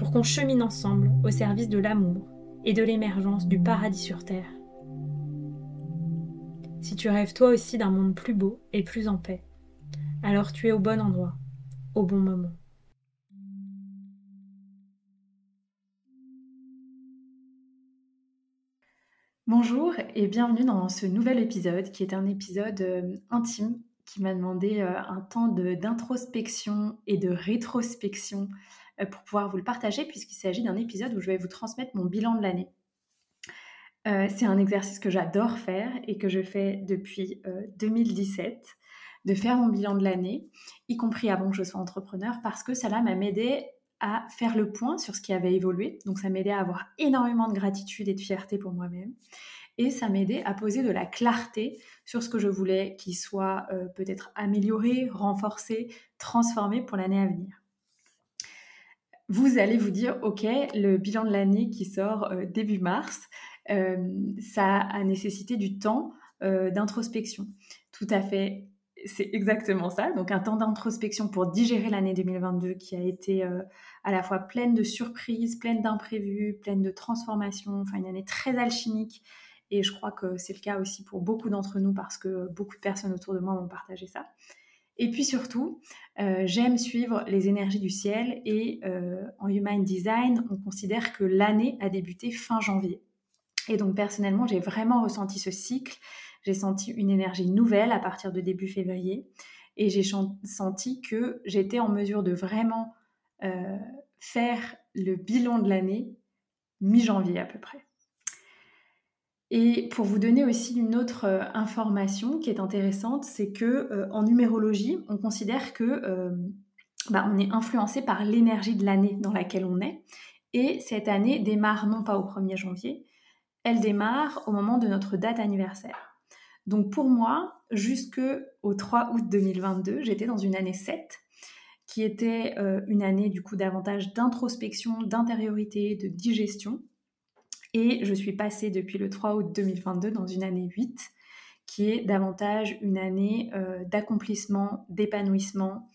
pour qu'on chemine ensemble au service de l'amour et de l'émergence du paradis sur Terre. Si tu rêves toi aussi d'un monde plus beau et plus en paix, alors tu es au bon endroit, au bon moment. Bonjour et bienvenue dans ce nouvel épisode qui est un épisode euh, intime qui m'a demandé euh, un temps d'introspection et de rétrospection pour pouvoir vous le partager, puisqu'il s'agit d'un épisode où je vais vous transmettre mon bilan de l'année. Euh, c'est un exercice que j'adore faire et que je fais depuis 2017, de faire mon bilan de l'année, y compris avant que je sois entrepreneur, parce que cela m'a aidé à faire le point sur ce qui avait évolué. Donc ça m'aidait à avoir énormément de gratitude et de fierté pour moi-même. Et ça m'aidait à poser de la clarté sur ce que je voulais qu'il soit euh, peut-être amélioré, renforcé, transformé pour l'année à venir. Vous allez vous dire, OK, le bilan de l'année qui sort euh, début mars, euh, ça a nécessité du temps d'introspection. Tout à fait, c'est exactement ça. Donc un temps d'introspection pour digérer l'année 2022 qui a été à la fois pleine de surprises, pleine d'imprévus, pleine de transformations, enfin une année très alchimique et je crois que c'est le cas aussi pour beaucoup d'entre nous parce que beaucoup de personnes autour de moi m'ont partagé ça. Et puis surtout, euh, j'aime suivre les énergies du ciel et euh, en Human Design, on considère que l'année a débuté fin janvier. Et donc personnellement, j'ai vraiment ressenti ce cycle. J'ai senti une énergie nouvelle à partir de début février et j'ai senti que j'étais en mesure de vraiment euh, faire le bilan de l'année mi-janvier à peu près. Et pour vous donner aussi une autre euh, information qui est intéressante, c'est que euh, en numérologie, on considère que euh, bah, on est influencé par l'énergie de l'année dans laquelle on est. Et cette année démarre non pas au 1er janvier, elle démarre au moment de notre date anniversaire. Donc pour moi, jusqu'au 3 août 2022, j'étais dans une année 7 qui était une année du coup davantage d'introspection, d'intériorité, de digestion et je suis passée depuis le 3 août 2022 dans une année 8 qui est davantage une année euh, d'accomplissement, d'épanouissement,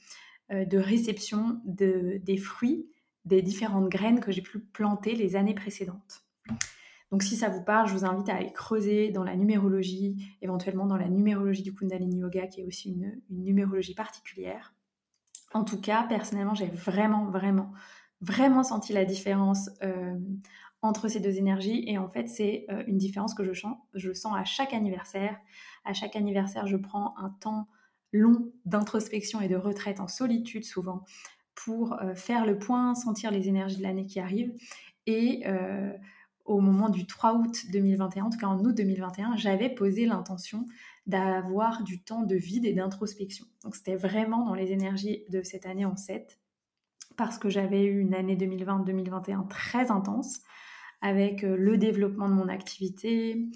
euh, de réception de, des fruits des différentes graines que j'ai pu planter les années précédentes. Donc si ça vous parle, je vous invite à aller creuser dans la numérologie, éventuellement dans la numérologie du Kundalini Yoga, qui est aussi une, numérologie particulière. En tout cas, personnellement, j'ai vraiment, vraiment, vraiment senti la différence euh, entre ces deux énergies. Et en fait, c'est euh, une différence que je sens, je sens à chaque anniversaire. À chaque anniversaire, je prends un temps long d'introspection et de retraite en solitude souvent pour euh, faire le point, sentir les énergies de l'année qui arrive. Et euh, au moment du 3 août 2021, en tout cas en août 2021, j'avais posé l'intention d'avoir du temps de vide et d'introspection. Donc c'était vraiment dans les énergies de cette année en 7 parce que j'avais eu une année 2020-2021 très intense avec euh, le développement de mon activité,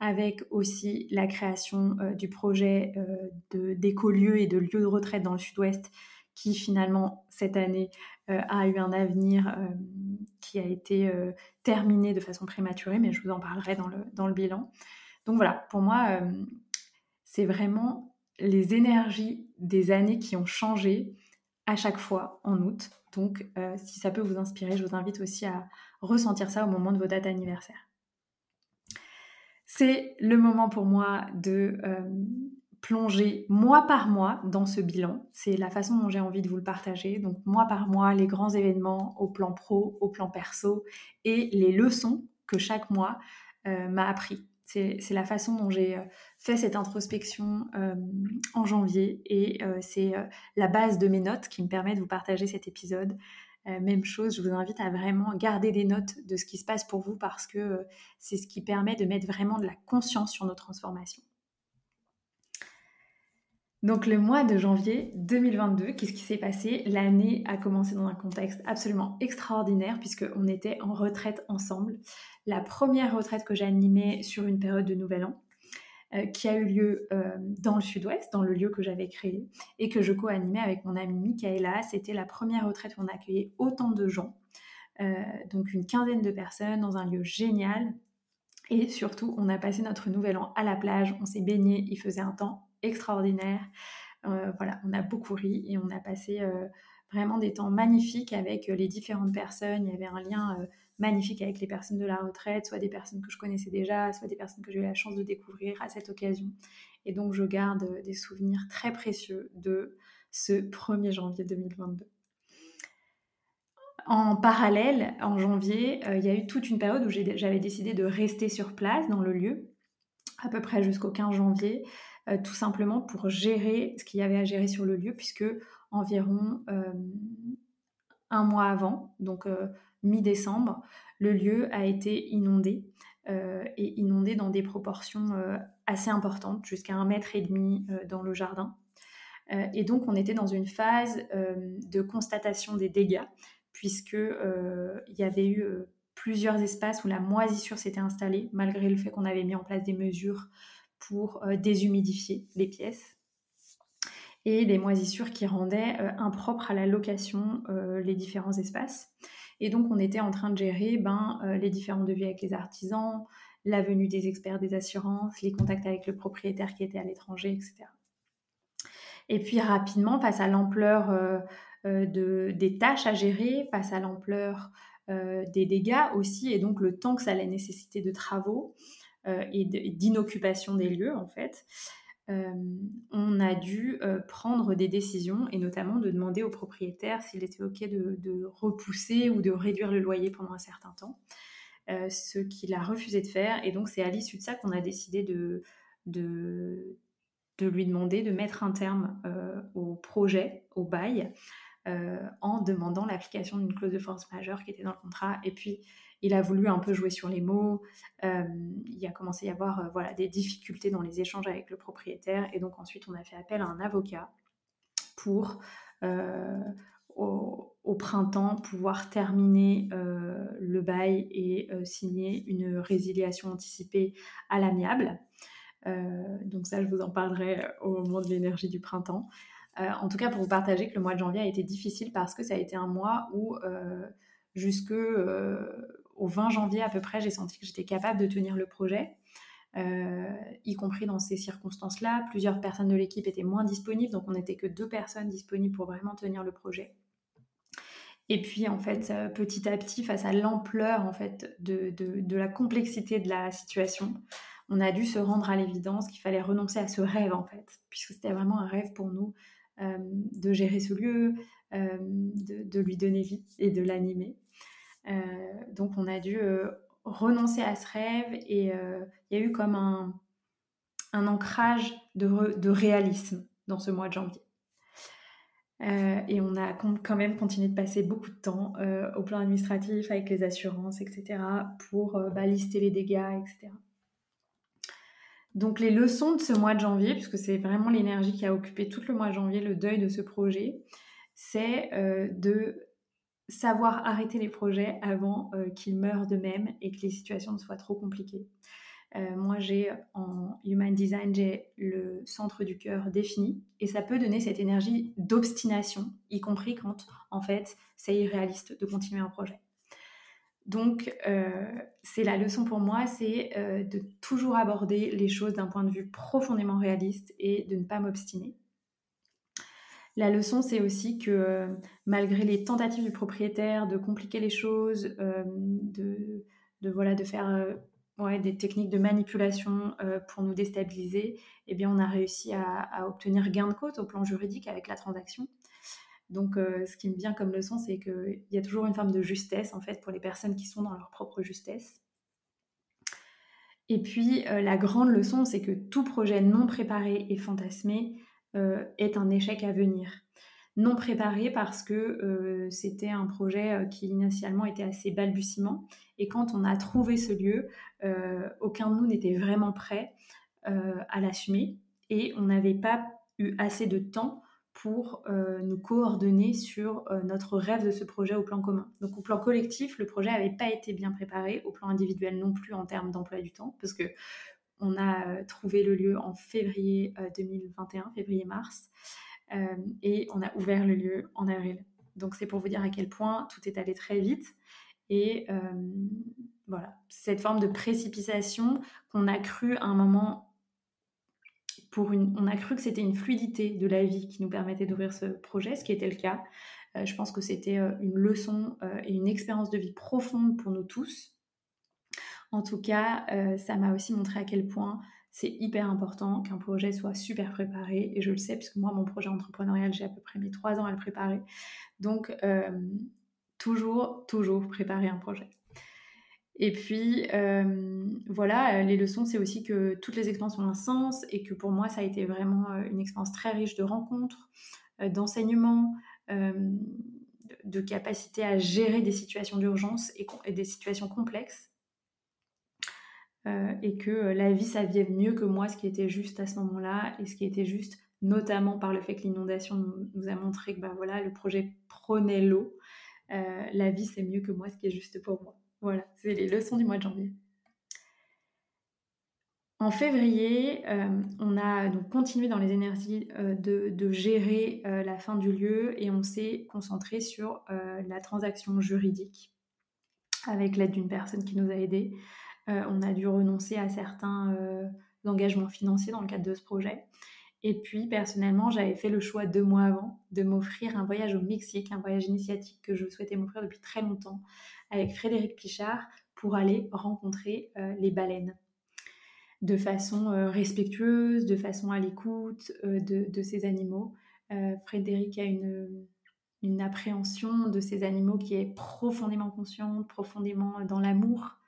avec aussi la création euh, du projet euh, d'écolieux et de lieux de retraite dans le sud-ouest qui finalement cette année a eu un avenir qui a été terminé de façon prématurée, mais je vous en parlerai dans le, dans le bilan. Donc voilà, pour moi, c'est vraiment les énergies des années qui ont changé à chaque fois en août. Donc si ça peut vous inspirer, je vous invite aussi à, ressentir ça au moment de vos dates anniversaires. C'est le moment pour moi de euh, plonger mois par mois dans ce bilan. C'est la façon dont j'ai envie de vous le partager. Donc mois par mois, les grands événements au plan pro, au plan perso et les leçons que chaque mois euh, m'a appris. C'est la façon dont j'ai euh, fait cette introspection euh, en janvier et c'est la base de mes notes qui me permet de vous partager cet épisode. même chose, je vous invite à vraiment garder des notes de ce qui se passe pour vous parce que c'est ce qui permet de mettre vraiment de la conscience sur nos transformations. Donc le mois de janvier 2022, qu'est-ce qui s'est passé? L'année a commencé dans un contexte absolument extraordinaire puisqu'on était en retraite ensemble. La première retraite que j'ai animée sur une période de Nouvel An, euh, qui a eu lieu euh, dans le sud-ouest, dans le lieu que j'avais créé et que je co-animais avec mon amie Michaela. C'était la première retraite où on accueillait autant de gens, euh, donc une quinzaine de personnes dans un lieu génial. Et surtout, on a passé notre Nouvel An à la plage, on s'est baigné, il faisait un temps extraordinaire. Euh, voilà, on a beaucoup ri et on a passé euh, vraiment des temps magnifiques avec euh, les différentes personnes. Il y avait un lien magnifique avec les personnes de la retraite, soit des personnes que je connaissais déjà, soit des personnes que j'ai eu la chance de découvrir à cette occasion. Et donc, je garde des souvenirs très précieux de ce 1er janvier 2022. En parallèle, en janvier, il y a eu toute une période où j'avais décidé de rester sur place dans le lieu, à peu près jusqu'au 15 janvier, euh, tout simplement pour gérer ce qu'il y avait à gérer sur le lieu, puisque environ euh, un mois avant, donc euh, mi-décembre, le lieu a été inondé et inondé dans des proportions assez importantes, jusqu'à un mètre et demi dans le jardin. et donc on était dans une phase de constatation des dégâts, puisque il y avait eu plusieurs espaces où la moisissure s'était installée, malgré le fait qu'on avait mis en place des mesures pour euh, déshumidifier les pièces et les moisissures qui rendaient euh, impropres à la location euh, les différents espaces. Et donc on était en train de gérer ben, les différents devis avec les artisans, la venue des experts des assurances, les contacts avec le propriétaire qui était à l'étranger, etc. Et puis rapidement, face à l'ampleur des tâches à gérer, face à l'ampleur des dégâts aussi, et donc le temps que ça allait nécessiter de travaux, et d'inoccupation des lieux, en fait, euh, on a dû euh, prendre des décisions et notamment de demander au propriétaire s'il était OK de, repousser ou de réduire le loyer pendant un certain temps, ce qu'il a refusé de faire. Et donc, c'est à l'issue de ça qu'on a décidé de, de, lui demander de mettre un terme au projet, au bail, en demandant l'application d'une clause de force majeure qui était dans le contrat. Et puis, il a voulu un peu jouer sur les mots. Euh, il a commencé à y avoir euh, des difficultés dans les échanges avec le propriétaire. Et donc ensuite, on a fait appel à un avocat pour, euh, au, printemps, pouvoir terminer le bail et signer une résiliation anticipée à l'amiable. donc ça, je vous en parlerai au moment de l'énergie du printemps. en tout cas, pour vous partager que le mois de janvier a été difficile parce que ça a été un mois où jusque au 20 janvier à peu près, j'ai senti que j'étais capable de tenir le projet, euh, y compris dans ces circonstances-là. Plusieurs personnes de l'équipe étaient moins disponibles, donc on n'était que deux personnes disponibles pour vraiment tenir le projet. Et puis, en fait, euh, petit à petit, face à l'ampleur en fait de, de, la complexité de la situation, on a dû se rendre à l'évidence qu'il fallait renoncer à ce rêve, en fait, puisque c'était vraiment un rêve pour nous euh, de gérer ce lieu, de, de, lui donner vie et de l'animer. Euh, donc on a dû euh, renoncer à ce rêve et euh, il y a eu comme un, ancrage de, réalisme dans ce mois de janvier. et on a quand même continué de passer beaucoup de temps au plan administratif avec les assurances, etc., pour balister les dégâts, etc. Donc les leçons de ce mois de janvier, puisque c'est vraiment l'énergie qui a occupé tout le mois de janvier, le deuil de ce projet, c'est de savoir arrêter les projets avant euh, qu'ils meurent d'eux-mêmes et que les situations ne soient trop compliquées. Euh, moi, j'ai en Human Design, j'ai le centre du cœur défini et ça peut donner cette énergie d'obstination, y compris quand, en fait, c'est irréaliste de continuer un projet. Donc, euh, c'est la leçon pour moi, c'est de toujours aborder les choses d'un point de vue profondément réaliste et de ne pas m'obstiner. La leçon, c'est aussi que euh, malgré les tentatives du propriétaire de compliquer les choses, euh, de, voilà, de faire euh, des techniques de manipulation pour nous déstabiliser, eh bien, on a réussi à, à, obtenir gain de cause au plan juridique avec la transaction. Donc, ce qui me vient comme leçon, c'est qu'il y a toujours une forme de justesse, en fait, pour les personnes qui sont dans leur propre justesse. Et puis, la grande leçon, c'est que tout projet non préparé et fantasmé est un échec à venir non préparé parce que euh, c'était un projet euh, qui initialement était assez balbutiement. Et quand on a trouvé ce lieu, euh, aucun de nous n'était vraiment prêt à l'assumer et on n'avait pas eu assez de temps pour nous coordonner sur notre rêve de ce projet au plan commun. Donc au plan collectif, le projet n'avait pas été bien préparé, au plan individuel non plus en termes d'emploi du temps, parce que on a trouvé le lieu en février 2021, février-mars. Euh, et on a ouvert le lieu en avril. Donc c'est pour vous dire à quel point tout est allé très vite. Et euh, voilà, cette forme de précipitation qu'on a cru à un moment, pour une, on a cru que c'était une fluidité de la vie qui nous permettait d'ouvrir ce projet, ce qui était le cas. Euh, je pense que c'était une leçon et une expérience de vie profonde pour nous tous. En tout cas, ça m'a aussi montré à quel point c'est hyper important qu'un projet soit super préparé. Et je le sais, puisque moi, mon projet entrepreneurial, j'ai à peu près mis trois ans à le préparer. Donc, euh, toujours, toujours préparer un projet. Et puis, euh, voilà, les leçons, c'est aussi que toutes les expériences ont un sens et que pour moi, ça a été vraiment euh, une expérience très riche de rencontres, d'enseignements, de capacité à gérer des situations d'urgence et, des situations complexes. Euh, et que euh, la vie s'avienne mieux que moi, ce qui était juste à ce moment-là, et ce qui était juste notamment par le fait que l'inondation nous, a montré que bah, voilà, le projet prenait l'eau. Euh, la vie, c'est mieux que moi, ce qui est juste pour moi. Voilà, c'est les leçons du mois de janvier. En février, on a donc continué dans les énergies de, gérer la fin du lieu et on s'est concentré sur la transaction juridique avec l'aide d'une personne qui nous a aidés. Euh, on a dû renoncer à certains euh, engagements financiers dans le cadre de ce projet. Et puis, personnellement, j'avais fait le choix deux mois avant de m'offrir un voyage au Mexique, un voyage initiatique que je souhaitais m'offrir depuis très longtemps, avec Frédéric Pichard, pour aller rencontrer euh, les baleines de façon respectueuse, de façon à l'écoute de, ces animaux. Frédéric a une, appréhension de ces animaux qui est profondément consciente, profondément dans l'amour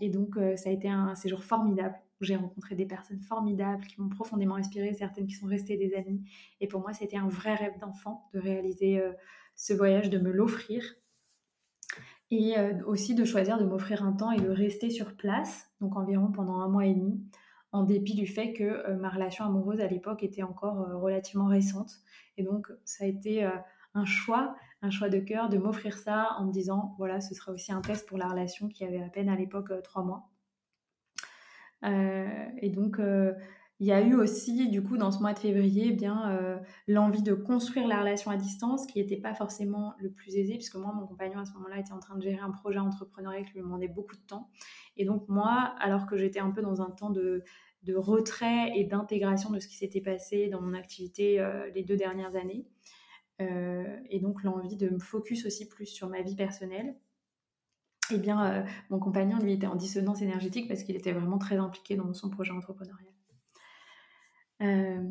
et donc, euh, ça a été un séjour formidable j'ai rencontré des personnes formidables qui m'ont profondément inspiré, certaines qui sont restées des amies. Et pour moi, c'était un vrai rêve d'enfant de réaliser euh, ce voyage, de me l'offrir. Et aussi de choisir de m'offrir un temps et de rester sur place, donc environ pendant un mois et demi, en dépit du fait que ma relation amoureuse à l'époque était encore relativement récente. Et donc, ça a été un choix, un choix de cœur, de m'offrir ça en me disant, voilà, ce sera aussi un test pour la relation qui avait à peine à l'époque euh, trois mois. Euh, et donc, euh, il y a eu aussi, du coup, dans ce mois de février, eh bien l'envie de construire la relation à distance, qui n'était pas forcément le plus aisé, puisque moi, mon compagnon à ce moment-là était en train de gérer un projet entrepreneurial qui lui demandait beaucoup de temps. Et donc moi, alors que j'étais un peu dans un temps de, de retrait et d'intégration de ce qui s'était passé dans mon activité les deux dernières années, et donc l'envie de me focus aussi plus sur ma vie personnelle. Eh bien, euh, mon compagnon, lui, était en dissonance énergétique parce qu'il était vraiment très impliqué dans son projet entrepreneurial. Euh,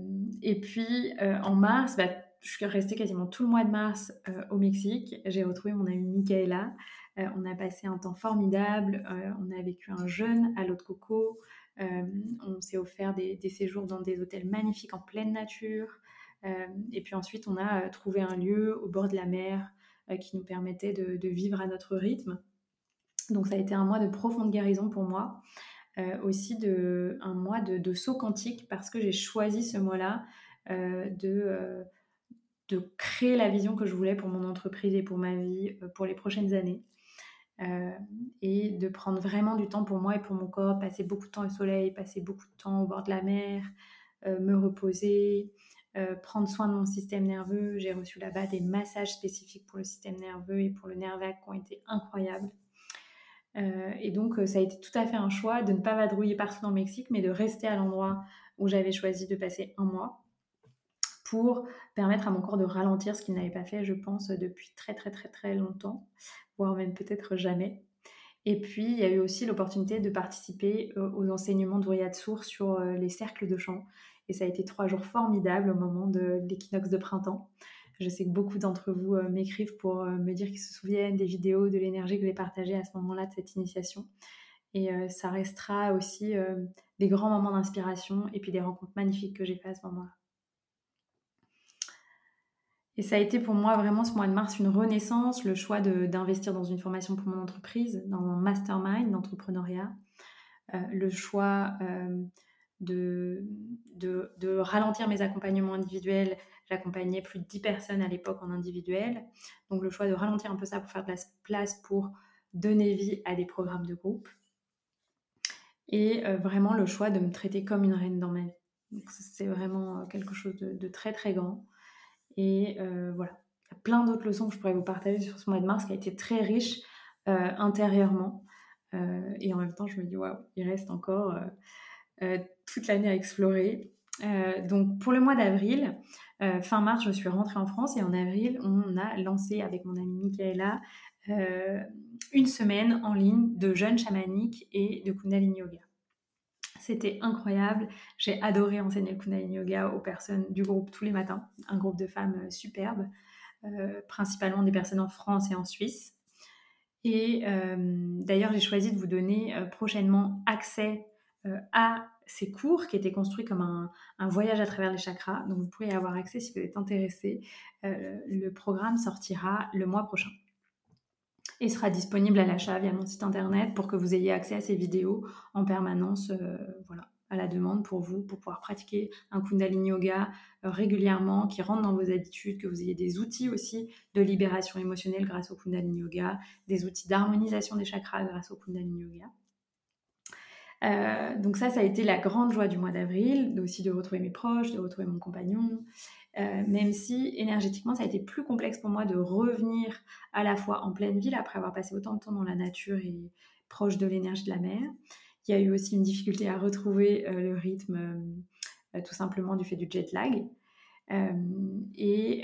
et puis, en mars, bah, je suis restée quasiment tout le mois de mars au Mexique. J'ai retrouvé mon amie Michaela. on a passé un temps formidable. on a vécu un jeûne à l'eau de coco. on s'est offert des, séjours dans des hôtels magnifiques en pleine nature. Euh, et puis ensuite, on a euh, trouvé un lieu au bord de la mer euh, qui nous permettait de, vivre à notre rythme. Donc ça a été un mois de profonde guérison pour moi. aussi de, un mois de, saut quantique parce que j'ai choisi ce mois-là de, de créer la vision que je voulais pour mon entreprise et pour ma vie pour les prochaines années. et de prendre vraiment du temps pour moi et pour mon corps, passer beaucoup de temps au soleil, passer beaucoup de temps au bord de la mer, me reposer, euh, prendre soin de mon système nerveux. J'ai reçu là-bas des massages spécifiques pour le système nerveux et pour le nerf vague qui ont été incroyables. Euh, et donc, euh, ça a été tout à fait un choix de ne pas vadrouiller partout dans le Mexique, mais de rester à l'endroit où j'avais choisi de passer un mois pour permettre à mon corps de ralentir, ce qu'il n'avait pas fait, je pense, depuis très très très très longtemps, voire même peut-être jamais. Et puis, il y a eu aussi l'opportunité de participer aux enseignements de Sour sur les cercles de chant. Et ça a été trois jours formidables au moment de l'équinoxe de printemps. Je sais que beaucoup d'entre vous m'écrivent pour me dire qu'ils se souviennent des vidéos, de l'énergie que j'ai partagée à ce moment-là de cette initiation. Et ça restera aussi des grands moments d'inspiration et puis des rencontres magnifiques que j'ai fait à ce moment-là. Et ça a été pour moi vraiment ce mois de mars une renaissance, le choix d'investir dans une formation pour mon entreprise, dans un mastermind d'entrepreneuriat, euh, le choix euh, de, de, ralentir mes accompagnements individuels. J'accompagnais plus de 10 personnes à l'époque en individuel. Donc le choix de ralentir un peu ça pour faire de la place pour donner vie à des programmes de groupe. Et euh, vraiment le choix de me traiter comme une reine dans ma vie. C'est vraiment quelque chose de très très grand. Et euh, voilà, il y a plein d'autres leçons que je pourrais vous partager sur ce mois de mars qui a été très riche euh, intérieurement. Euh, et en même temps, je me dis, waouh, il reste encore toute l'année à explorer. donc pour le mois d'avril, fin mars, je suis rentrée en France et en avril, on a lancé avec mon amie Michaela une semaine en ligne de jeunes chamaniques et de Kundalini Yoga. C'était incroyable. J'ai adoré enseigner le Kundalini Yoga aux personnes du groupe tous les matins. Un groupe de femmes euh, superbes, euh, principalement des personnes en France et en Suisse. Et euh, d'ailleurs, j'ai choisi de vous donner prochainement accès à ces cours qui étaient construits comme un, un, voyage à travers les chakras. Donc, vous pourrez y avoir accès si vous êtes intéressé. le programme sortira le mois prochain et sera disponible à l'achat via mon site internet pour que vous ayez accès à ces vidéos en permanence, euh, voilà, à la demande pour vous, pour pouvoir pratiquer un Kundalini Yoga euh, régulièrement, qui rentre dans vos habitudes, que vous ayez des outils aussi de libération émotionnelle grâce au Kundalini Yoga, des outils d'harmonisation des chakras grâce au Kundalini Yoga. Euh, donc ça, ça a été la grande joie du mois d'avril, aussi de retrouver mes proches, de retrouver mon compagnon, euh, même si énergétiquement, ça a été plus complexe pour moi de revenir à la fois en pleine ville après avoir passé autant de temps dans la nature et proche de l'énergie de la mer. Il y a eu aussi une difficulté à retrouver euh, le rythme euh, tout simplement du fait du jet lag. et,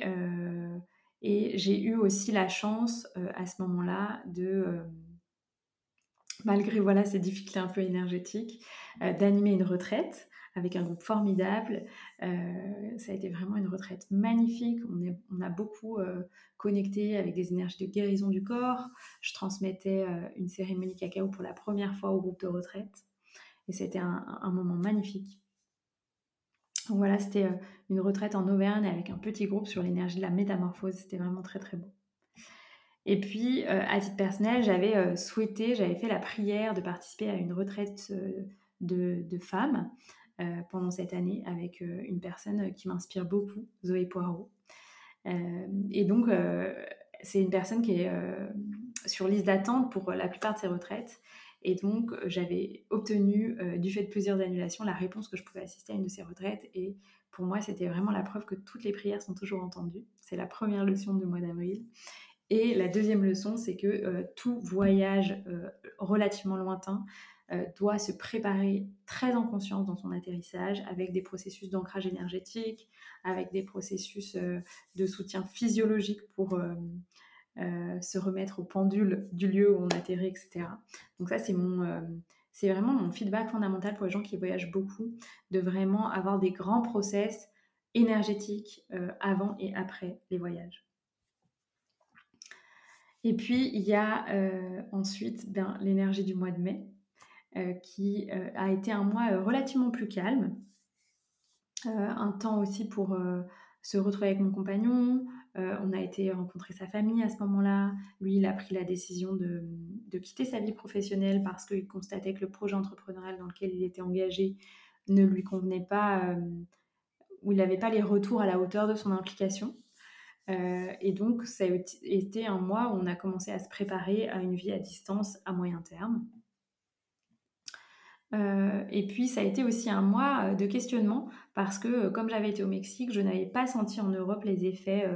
j'ai eu aussi la chance à ce moment-là de malgré voilà ces difficultés un peu énergétiques, d'animer une retraite avec un groupe formidable. Euh, ça a été vraiment une retraite magnifique. On, a beaucoup euh, connecté avec des énergies de guérison du corps. Je transmettais euh, une cérémonie cacao pour la première fois au groupe de retraite. Et c'était un, moment magnifique. Donc voilà, c'était une retraite en Auvergne avec un petit groupe sur l'énergie de la métamorphose. C'était vraiment très très beau. Et puis, à titre personnel, j'avais souhaité, j'avais fait la prière de participer à une retraite de, de femmes pendant cette année avec euh, une personne qui m'inspire beaucoup, Zoé Poirot. Euh, et donc, c'est une personne qui est sur liste d'attente pour la plupart de ses retraites. Et donc, j'avais obtenu, du fait de plusieurs annulations, la réponse que je pouvais assister à une de ces retraites. Et pour moi, c'était vraiment la preuve que toutes les prières sont toujours entendues. C'est la première leçon du mois d'avril. Et la deuxième leçon, c'est que tout voyage relativement lointain euh, doit se préparer très en conscience dans son atterrissage avec des processus d'ancrage énergétique, avec des processus euh, de soutien physiologique pour euh, se remettre au pendule du lieu où on atterrit, etc. Donc ça, c'est mon... c'est vraiment mon feedback fondamental pour les gens qui voyagent beaucoup, de vraiment avoir des grands process énergétiques avant et après les voyages. Et puis, il y a ensuite ben, l'énergie du mois de mai, euh, qui euh, a été un mois euh, relativement plus calme. un temps aussi pour se retrouver avec mon compagnon. on a été rencontrer sa famille à ce moment-là. Lui, il a pris la décision de quitter sa vie professionnelle parce qu'il constatait que le projet entrepreneurial dans lequel il était engagé ne lui convenait pas, où il n'avait pas les retours à la hauteur de son implication. et donc, ça a été un mois où on a commencé à se préparer à une vie à distance à moyen terme. Euh, et puis ça a été aussi un mois euh, de questionnement parce que euh, comme j'avais été au Mexique, je n'avais pas senti en Europe les effets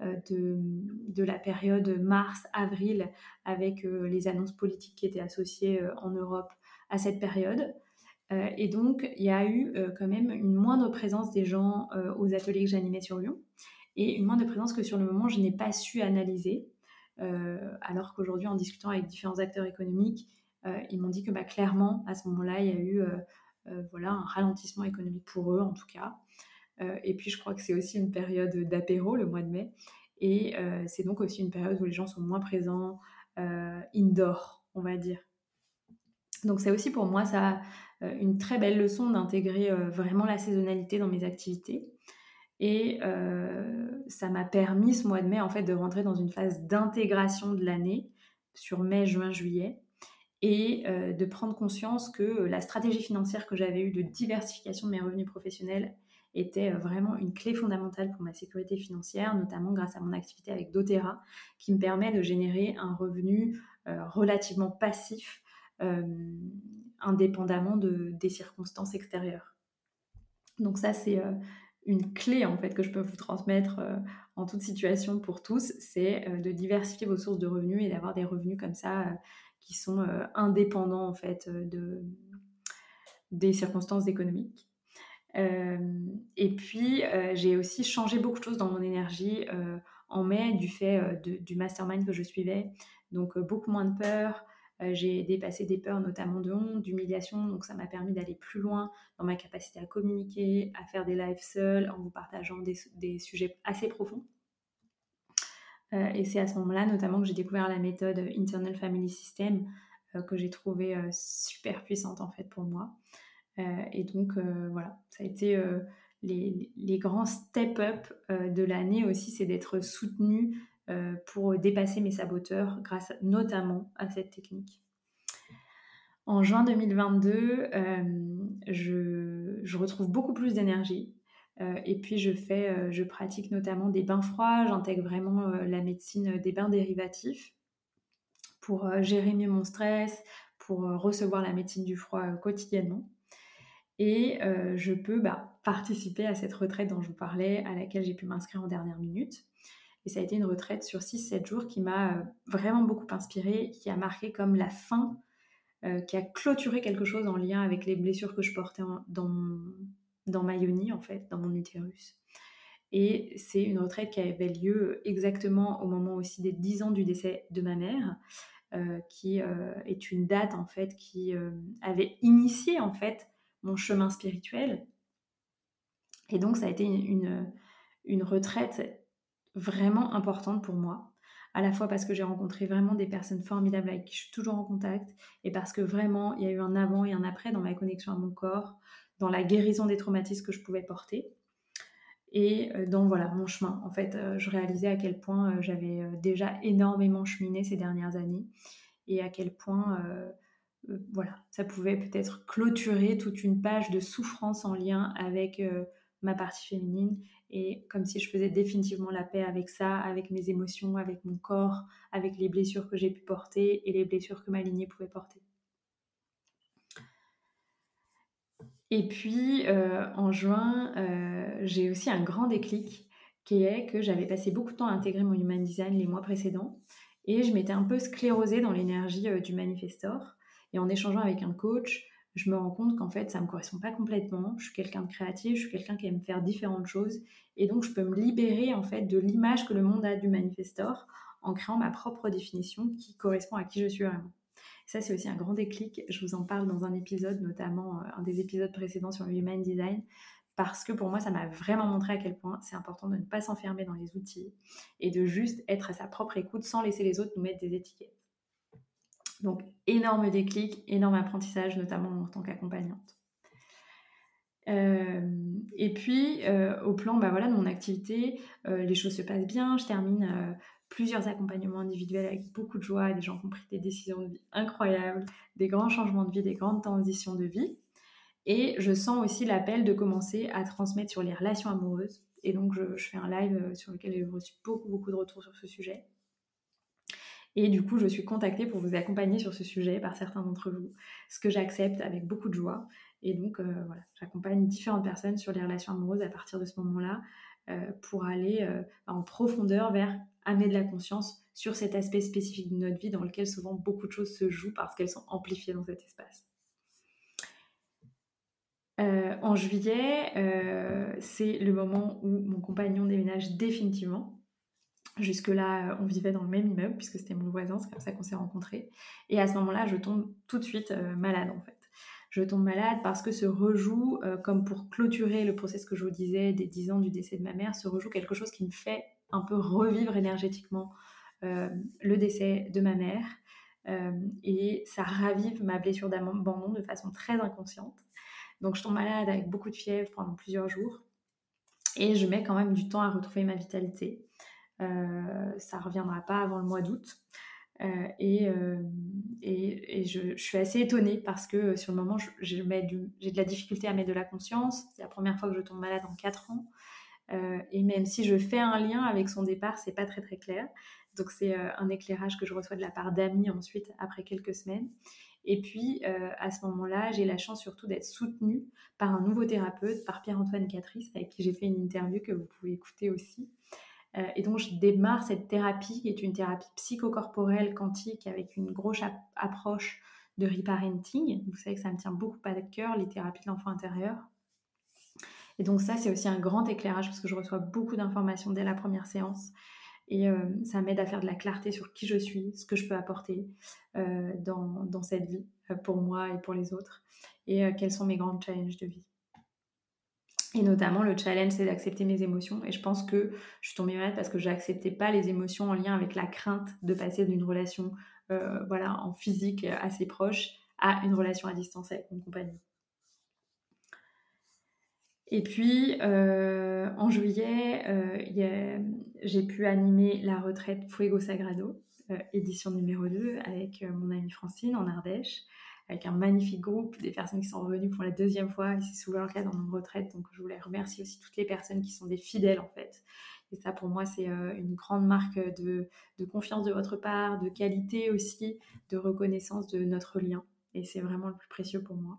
de, la période mars-avril avec les annonces politiques qui étaient associées en Europe à cette période. et donc il y a eu quand même une moindre présence des gens aux ateliers que j'animais sur Lyon et une moindre présence que sur le moment je n'ai pas su analyser. alors qu'aujourd'hui, en discutant avec différents acteurs économiques, ils m'ont dit que bah, clairement, à ce moment-là, il y a eu voilà, un ralentissement économique pour eux, en tout cas. et puis, je crois que c'est aussi une période d'apéro, le mois de mai. Et c'est donc aussi une période où les gens sont moins présents, indoor, on va dire. Donc c'est aussi pour moi ça une très belle leçon d'intégrer vraiment la saisonnalité dans mes activités. Et ça m'a permis ce mois de mai en fait de rentrer dans une phase d'intégration de l'année sur mai, juin, juillet et de prendre conscience que la stratégie financière que j'avais eue de diversification de mes revenus professionnels était vraiment une clé fondamentale pour ma sécurité financière, notamment grâce à mon activité avec doTERRA, qui me permet de générer un revenu relativement passif euh, indépendamment de, des circonstances extérieures. Donc ça, c'est euh, une clé en fait que je peux vous transmettre euh, en toute situation pour tous, c'est de diversifier vos sources de revenus et d'avoir des revenus comme ça qui sont indépendants en fait de, des circonstances économiques. et puis j'ai aussi changé beaucoup de choses dans mon énergie en mai du fait du mastermind que je suivais, donc beaucoup moins de peur, euh, j'ai dépassé des peurs, notamment de honte, d'humiliation. Donc, ça m'a permis d'aller plus loin dans ma capacité à communiquer, à faire des lives seuls, en vous partageant des, sujets assez profonds. Euh, et c'est à ce moment-là, notamment, que j'ai découvert la méthode Internal Family System, euh, que j'ai trouvée super puissante, en fait, pour moi. et donc, voilà, ça a été les, grands step-up de l'année aussi, c'est d'être soutenu euh, pour dépasser mes saboteurs grâce notamment à cette technique. En juin 2022, euh, je, retrouve beaucoup plus d'énergie. Euh, et puis je fais, je pratique notamment des bains froids, j'intègre vraiment la médecine des bains dérivatifs pour gérer mieux mon stress, pour recevoir la médecine du froid quotidiennement. Et je peux bah, participer à cette retraite dont je vous parlais, à laquelle j'ai pu m'inscrire en dernière minute. Et ça a été une retraite sur 6-7 jours qui m'a euh, vraiment beaucoup inspirée, qui a marqué comme la fin, euh, qui a clôturé quelque chose en lien avec les blessures que je portais dans, dans ma yoni, en fait, dans mon utérus. Et c'est une retraite qui avait lieu exactement au moment aussi des 10 ans du décès de ma mère, euh, qui est une date en fait qui avait initié en fait mon chemin spirituel. Et donc ça a été une, une retraite vraiment importante pour moi. À la fois parce que j'ai rencontré vraiment des personnes formidables avec qui je suis toujours en contact et parce que vraiment il y a eu un avant et un après dans ma connexion à mon corps, dans la guérison des traumatismes que je pouvais porter et euh, dans voilà mon chemin. En fait, euh, je réalisais à quel point euh, j'avais déjà énormément cheminé ces dernières années et à quel point voilà, ça pouvait peut-être clôturer toute une page de souffrance en lien avec ma partie féminine et comme si je faisais définitivement la paix avec ça, avec mes émotions, avec mon corps, avec les blessures que j'ai pu porter et les blessures que ma lignée pouvait porter. Et puis euh, en juin, euh, j'ai aussi un grand déclic qui est que j'avais passé beaucoup de temps à intégrer mon human design les mois précédents et je m'étais un peu sclérosée dans l'énergie euh, du manifestor. Et en échangeant avec un coach, je me rends compte qu'en fait, ça ne me correspond pas complètement. Je suis quelqu'un de créatif, je suis quelqu'un qui aime faire différentes choses. Et donc, je peux me libérer en fait de l'image que le monde a du manifestor en créant ma propre définition qui correspond à qui je suis vraiment. Ça, c'est aussi un grand déclic. Je vous en parle dans un épisode, notamment euh, un des épisodes précédents sur le human design, parce que pour moi, ça m'a vraiment montré à quel point c'est important de ne pas s'enfermer dans les outils et de juste être à sa propre écoute sans laisser les autres nous mettre des étiquettes. Donc, énorme déclic, énorme apprentissage, notamment en tant qu'accompagnante. Euh, et puis, euh, au plan bah de mon activité, les choses se passent bien. Je termine plusieurs accompagnements individuels avec beaucoup de joie, des gens qui ont pris des décisions de vie incroyables, des grands changements de vie, des grandes transitions de vie. Et je sens aussi l'appel de commencer à transmettre sur les relations amoureuses. Et donc, je, fais un live sur lequel j'ai reçu beaucoup, beaucoup de retours sur ce sujet. Et du coup, je suis contactée pour vous accompagner sur ce sujet par certains d'entre vous, ce que j'accepte avec beaucoup de joie. Et donc, euh, voilà, j'accompagne différentes personnes sur les relations amoureuses à partir de ce moment-là euh, pour aller euh, en profondeur vers amener de la conscience sur cet aspect spécifique de notre vie dans lequel souvent beaucoup de choses se jouent parce qu'elles sont amplifiées dans cet espace. en juillet, c'est le moment où mon compagnon déménage définitivement Jusque-là, on vivait dans le même immeuble puisque c'était mon voisin, c'est comme ça qu'on s'est rencontrés. Et à ce moment-là, je tombe tout de suite malade en fait. Je tombe malade parce que se rejoue, comme pour clôturer le process que je vous disais des 10 ans du décès de ma mère, se rejoue quelque chose qui me fait un peu revivre énergétiquement le décès de ma mère. et ça ravive ma blessure d'abandon de façon très inconsciente. Donc je tombe malade avec beaucoup de fièvre pendant plusieurs jours. Et je mets quand même du temps à retrouver ma vitalité. Euh, ça reviendra pas avant le mois d'août. Euh, euh, et, et, je, suis assez étonnée parce que sur le moment, j'ai de la difficulté à mettre de la conscience. C'est la première fois que je tombe malade en 4 ans. Et même si je fais un lien avec son départ, c'est pas très très clair. Donc c'est un éclairage que je reçois de la part d'amis ensuite après quelques semaines. Et puis, euh, à ce moment-là, j'ai la chance surtout d'être soutenue par un nouveau thérapeute, par Pierre-Antoine Catrice, avec qui j'ai fait une interview que vous pouvez écouter aussi. Euh, et donc, je démarre cette thérapie qui est une thérapie psychocorporelle quantique avec une grosse approche de reparenting. Vous savez que ça me tient beaucoup à cœur, les thérapies de l'enfant intérieur. Et donc ça, c'est aussi un grand éclairage parce que je reçois beaucoup d'informations dès la première séance. Et euh, ça m'aide à faire de la clarté sur qui je suis, ce que je peux apporter euh, dans, dans, cette vie euh, pour moi et pour les autres, et quels sont mes grands challenges de vie. Et notamment, le challenge, c'est d'accepter mes émotions. Et je pense que je suis tombée malade parce que j'acceptais pas les émotions en lien avec la crainte de passer d'une relation voilà, en physique assez proche à une relation à distance avec mon compagnon. Et puis, euh, en juillet, euh, j'ai pu animer la retraite Fuego Sagrado, euh, édition numéro 2, avec mon amie Francine en Ardèche, avec un magnifique groupe, des personnes qui sont revenues pour la deuxième fois, et c'est souvent le cas dans nos retraites. Donc, je voulais remercier aussi toutes les personnes qui sont des fidèles, en fait. Et ça, pour moi, c'est une grande marque de, de, confiance de votre part, de qualité aussi, de reconnaissance de notre lien. Et c'est vraiment le plus précieux pour moi.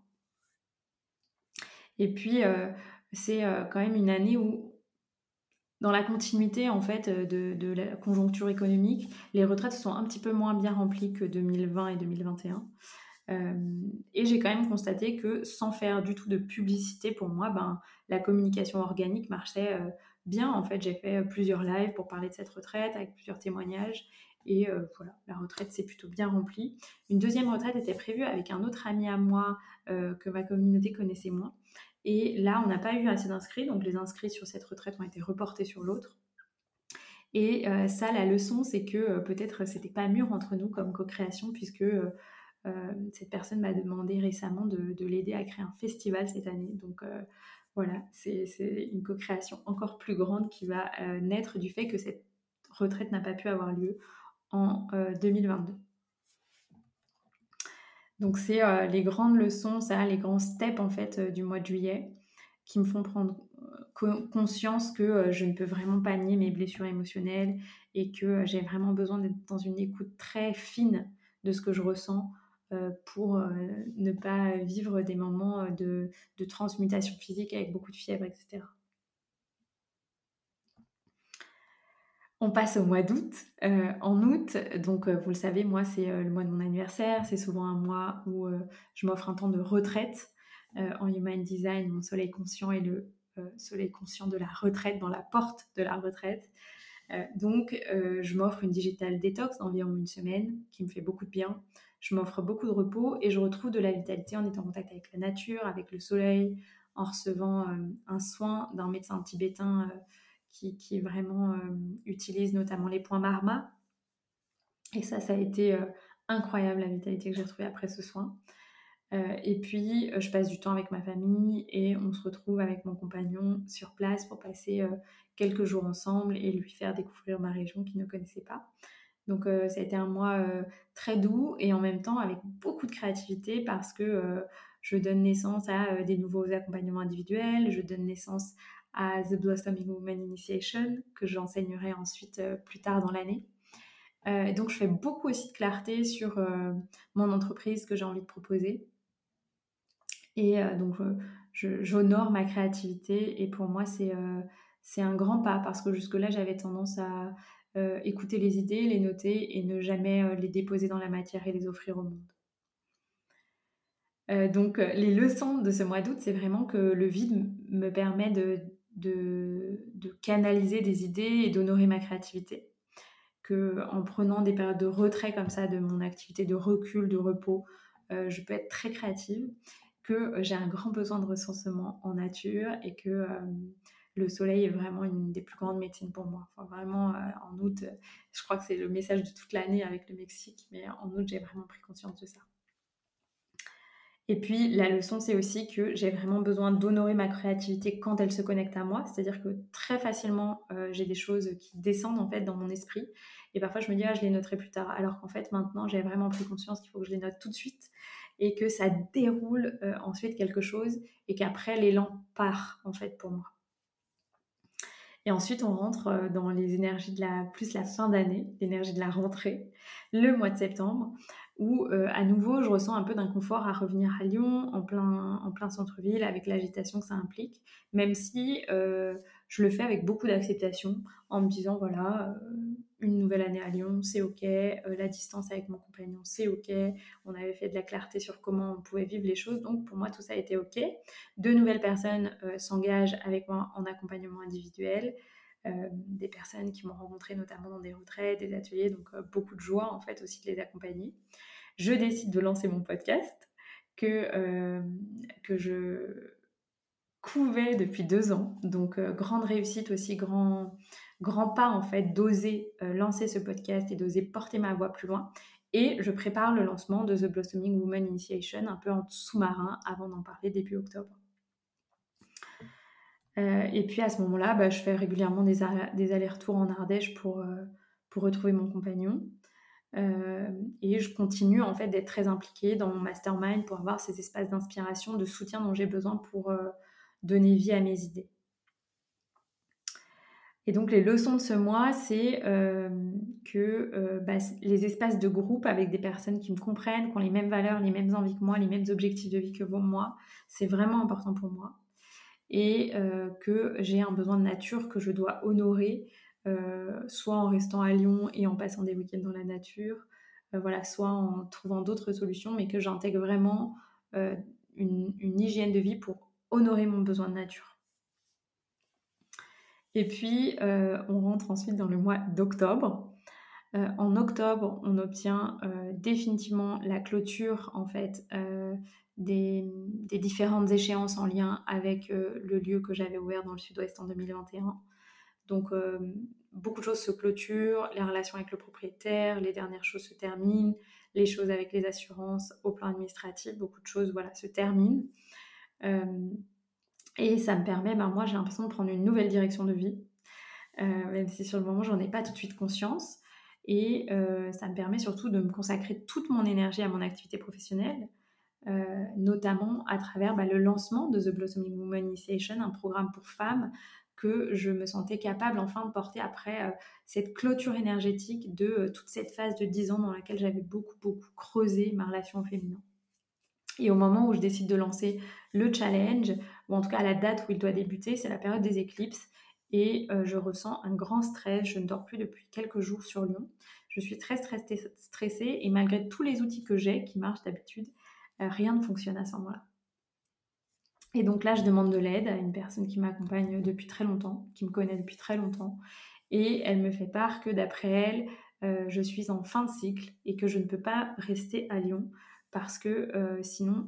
Et puis, c'est euh, quand même une année où, dans la continuité en fait euh, de, la conjoncture économique, les retraites sont un petit peu moins bien remplies que 2020 et 2021. Euh, et j'ai quand même constaté que sans faire du tout de publicité pour moi, ben, la communication organique marchait bien. En fait, j'ai fait plusieurs lives pour parler de cette retraite avec plusieurs témoignages. Et voilà, la retraite s'est plutôt bien remplie. Une deuxième retraite était prévue avec un autre ami à moi que ma communauté connaissait moins. Et là, on n'a pas eu assez d'inscrits, donc les inscrits sur cette retraite ont été reportés sur l'autre. Et euh, ça, la leçon, c'est que euh, peut-être c'était pas mûr entre nous comme co-création, puisque euh, cette personne m'a demandé récemment de, l'aider à créer un festival cette année. Donc voilà, c'est une co-création encore plus grande qui va naître du fait que cette retraite n'a pas pu avoir lieu en 2022. Donc c'est euh, les grandes leçons, ça, les grands steps en fait euh, du mois de juillet qui me font prendre euh, conscience que je ne peux vraiment pas nier mes blessures émotionnelles et que j'ai vraiment besoin d'être dans une écoute très fine de ce que je ressens pour ne pas vivre des moments de, de transmutation physique avec beaucoup de fièvre, etc. On passe au mois d'août. Euh, en août, donc euh, vous le savez, moi c'est euh, le mois de mon anniversaire. C'est souvent un mois où je m'offre un temps de retraite. en Human Design, mon soleil conscient est le soleil conscient de la retraite, dans la porte de la retraite. donc je m'offre une digital détox d'environ une semaine qui me fait beaucoup de bien. Je m'offre beaucoup de repos et je retrouve de la vitalité en étant en contact avec la nature, avec le soleil, en recevant un soin d'un médecin tibétain qui, vraiment euh, utilise notamment les points Marma. Et ça, ça a été euh, incroyable la vitalité que j'ai retrouvée après ce soin. Euh, et puis, je passe du temps avec ma famille et on se retrouve avec mon compagnon sur place pour passer quelques jours ensemble et lui faire découvrir ma région qu'il ne connaissait pas. Donc, ça a été un mois très doux et en même temps avec beaucoup de créativité parce que je donne naissance à des nouveaux accompagnements individuels, je donne naissance à The Blossoming Woman Initiation, que j'enseignerai ensuite euh, plus tard dans l'année. Euh, donc, je fais beaucoup aussi de clarté sur euh, mon entreprise que j'ai envie de proposer. Et donc, j'honore ma créativité. Et pour moi, c'est un grand pas parce que jusque-là, j'avais tendance à écouter les idées, les noter et ne jamais les déposer dans la matière et les offrir au monde. donc, les leçons de ce mois d'août, c'est vraiment que le vide me permet de, de, canaliser des idées et d'honorer ma créativité. que en prenant des périodes de retrait comme ça de mon activité de recul, de repos, je peux être très créative, que j'ai un grand besoin de ressourcement en nature et que le soleil est vraiment une des plus grandes médecines pour moi. Vraiment, en août, je crois que c'est le message de toute l'année avec le Mexique, mais en août, j'ai vraiment pris conscience de ça. Et puis la leçon, c'est aussi que j'ai vraiment besoin d'honorer ma créativité quand elle se connecte à moi. C'est-à-dire que très facilement, euh, j'ai des choses qui descendent en fait dans mon esprit. Et parfois, je me dis, ah, je les noterai plus tard. Alors qu'en fait, maintenant, j'ai vraiment pris conscience qu'il faut que je les note tout de suite et que ça déroule euh, ensuite quelque chose et qu'après, l'élan part en fait pour moi. Et ensuite, on rentre euh, dans les énergies de la plus la fin d'année, l'énergie de la rentrée, le mois de septembre, où euh, à nouveau je ressens un peu d'inconfort à revenir à Lyon en plein, en plein centre-ville avec l'agitation que ça implique, même si euh, je le fais avec beaucoup d'acceptation en me disant voilà, euh, une nouvelle année à Lyon, c'est ok, la distance avec mon compagnon, c'est ok, on avait fait de la clarté sur comment on pouvait vivre les choses, donc pour moi tout ça été ok. De nouvelles personnes s'engagent avec moi en accompagnement individuel. des personnes qui m'ont rencontré notamment dans des retraites, des ateliers, donc beaucoup de joie en fait aussi de les accompagner je décide de lancer mon podcast que, euh, je couvais depuis deux ans. Donc, euh, grande réussite aussi, grand, pas en fait d'oser euh, lancer ce podcast et d'oser porter ma voix plus loin. Et je prépare le lancement de The Blossoming Woman Initiation un peu en sous-marin avant d'en parler début octobre. et puis à ce moment-là, bah, je fais régulièrement des, des allers-retours en Ardèche pour retrouver mon compagnon. Euh, et je continue en fait d'être très impliquée dans mon mastermind pour avoir ces espaces d'inspiration, de soutien dont j'ai besoin pour euh, donner vie à mes idées. Et donc les leçons de ce mois, c'est euh, que bah, les espaces de groupe avec des personnes qui me comprennent, qui ont les mêmes valeurs, les mêmes envies que moi, les mêmes objectifs de vie que moi, c'est vraiment important pour moi. Et que j'ai un besoin de nature que je dois honorer euh, soit en restant à Lyon et en passant des week-ends dans la nature, euh, soit en trouvant d'autres solutions, mais que j'intègre vraiment euh, une, hygiène de vie pour honorer mon besoin de nature. Et puis, on rentre ensuite dans le mois d'octobre. en octobre, on obtient définitivement la clôture en fait des, différentes échéances en lien avec le lieu que j'avais ouvert dans le sud-ouest en 2021. Donc, euh, beaucoup de choses se clôturent, les relations avec le propriétaire, les dernières choses se terminent, les choses avec les assurances au plan administratif, beaucoup de choses voilà, se terminent. Euh, et ça me permet, ben, moi j'ai l'impression de prendre une nouvelle direction de vie, euh, même si sur le moment j'en ai pas tout de suite conscience. Et ça me permet surtout de me consacrer toute mon énergie à mon activité professionnelle, notamment à travers ben, le lancement de The Blossoming Woman Initiation, un programme pour femmes que je me sentais capable enfin de porter après euh, cette clôture énergétique de euh, toute cette phase de 10 ans dans laquelle j'avais beaucoup, beaucoup creusé ma relation au féminin. Et au moment où je décide de lancer le challenge, ou en tout cas à la date où il doit débuter, c'est la période des éclipses. Et euh, je ressens un grand stress. Je ne dors plus depuis quelques jours sur Lyon. Je suis très stressée et malgré tous les outils que j'ai, qui marchent d'habitude, rien ne fonctionne à ce moment-là. Et donc là, je demande de l'aide à une personne qui m'accompagne depuis très longtemps, qui me connaît depuis très longtemps. Et elle me fait part que d'après elle, euh, je suis en fin de cycle et que je ne peux pas rester à Lyon parce que euh, sinon,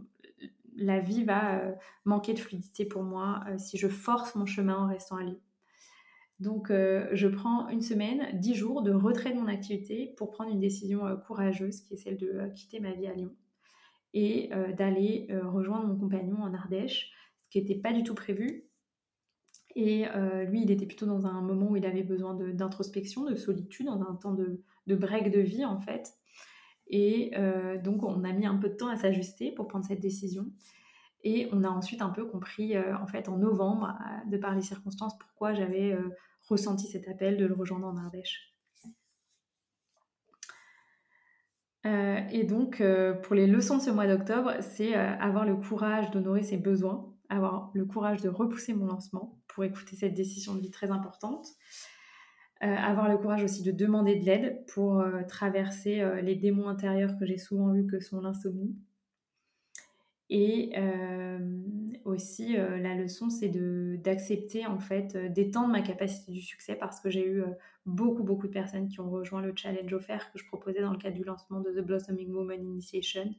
la vie va euh, manquer de fluidité pour moi si je force mon chemin en restant à Lyon. Donc, je prends une semaine, dix jours de retrait de mon activité pour prendre une décision courageuse qui est celle de quitter ma vie à Lyon et euh, d'aller euh, rejoindre mon compagnon en Ardèche, ce qui n'était pas du tout prévu. Et euh, lui, il était plutôt dans un moment où il avait besoin d'introspection, de, solitude, dans un temps de, break de vie en fait. Et donc, on a mis un peu de temps à s'ajuster pour prendre cette décision. Et on a ensuite un peu compris, en fait, en novembre, de par les circonstances, pourquoi j'avais ressenti cet appel de le rejoindre en Ardèche. Euh, et donc, euh, pour les leçons de ce mois d'octobre, c'est euh, avoir le courage d'honorer ses besoins, avoir le courage de repousser mon lancement pour écouter cette décision de vie très importante, avoir le courage aussi de demander de l'aide pour traverser les démons intérieurs que j'ai souvent vus que sont l'insomnie. Et aussi, la leçon, c'est d'accepter en fait d'étendre ma capacité du succès parce que j'ai eu beaucoup, beaucoup de personnes qui ont rejoint le challenge offert que je proposais dans le cadre du lancement de The Blossoming Woman Initiation.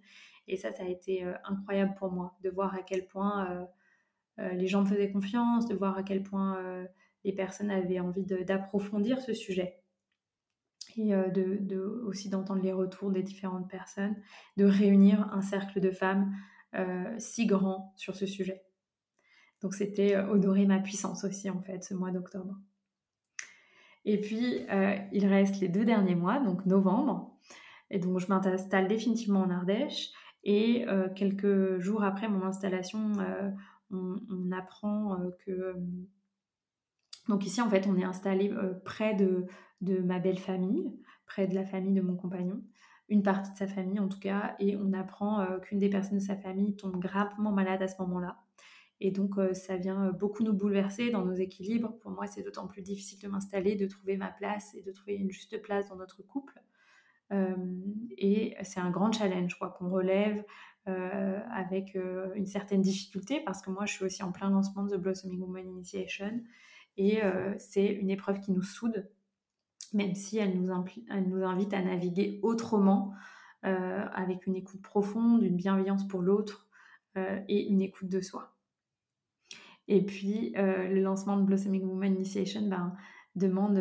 Et ça, ça a été incroyable pour moi de voir à quel point les gens me faisaient confiance, de voir à quel point les personnes avaient envie d'approfondir ce sujet et de, aussi d'entendre les retours des différentes personnes, de réunir un cercle de femmes si grand sur ce sujet. Donc c'était honorer ma puissance aussi en fait ce mois d'octobre. Et puis il reste les deux derniers mois, donc novembre, et donc je m'installe définitivement en Ardèche. Et quelques jours après mon installation, on, on, apprend que donc ici, en fait, on est installé euh, près de, ma belle famille, près de la famille de mon compagnon, une partie de sa famille en tout cas, et on apprend euh, qu'une des personnes de sa famille tombe gravement malade à ce moment-là. Et donc, euh, ça vient beaucoup nous bouleverser dans nos équilibres. Pour moi, c'est d'autant plus difficile de m'installer, de trouver ma place et de trouver une juste place dans notre couple. et c'est un grand challenge, crois, qu'on relève avec une certaine difficulté, parce que moi, je suis aussi en plein lancement de The Blossoming Woman Initiation. Et euh, c'est une épreuve qui nous soude, même si elle nous, invite à naviguer autrement, euh, avec une écoute profonde, une bienveillance pour l'autre euh, et une écoute de soi. Et puis, le lancement de Blossoming Woman Initiation ben, demande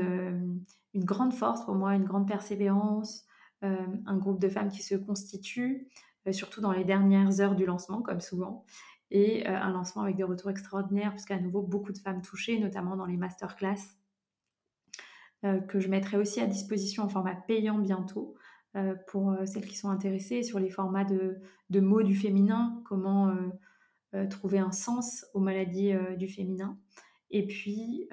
une grande force pour moi, une grande persévérance, un groupe de femmes qui se constitue, surtout dans les dernières heures du lancement, comme souvent, et euh, un lancement avec des retours extraordinaires, puisqu'à nouveau beaucoup de femmes touchées, notamment dans les masterclass, euh, que je mettrai aussi à disposition en format payant bientôt euh, pour celles qui sont intéressées sur les formats de, de mots du féminin, comment trouver un sens aux maladies du féminin. Et puis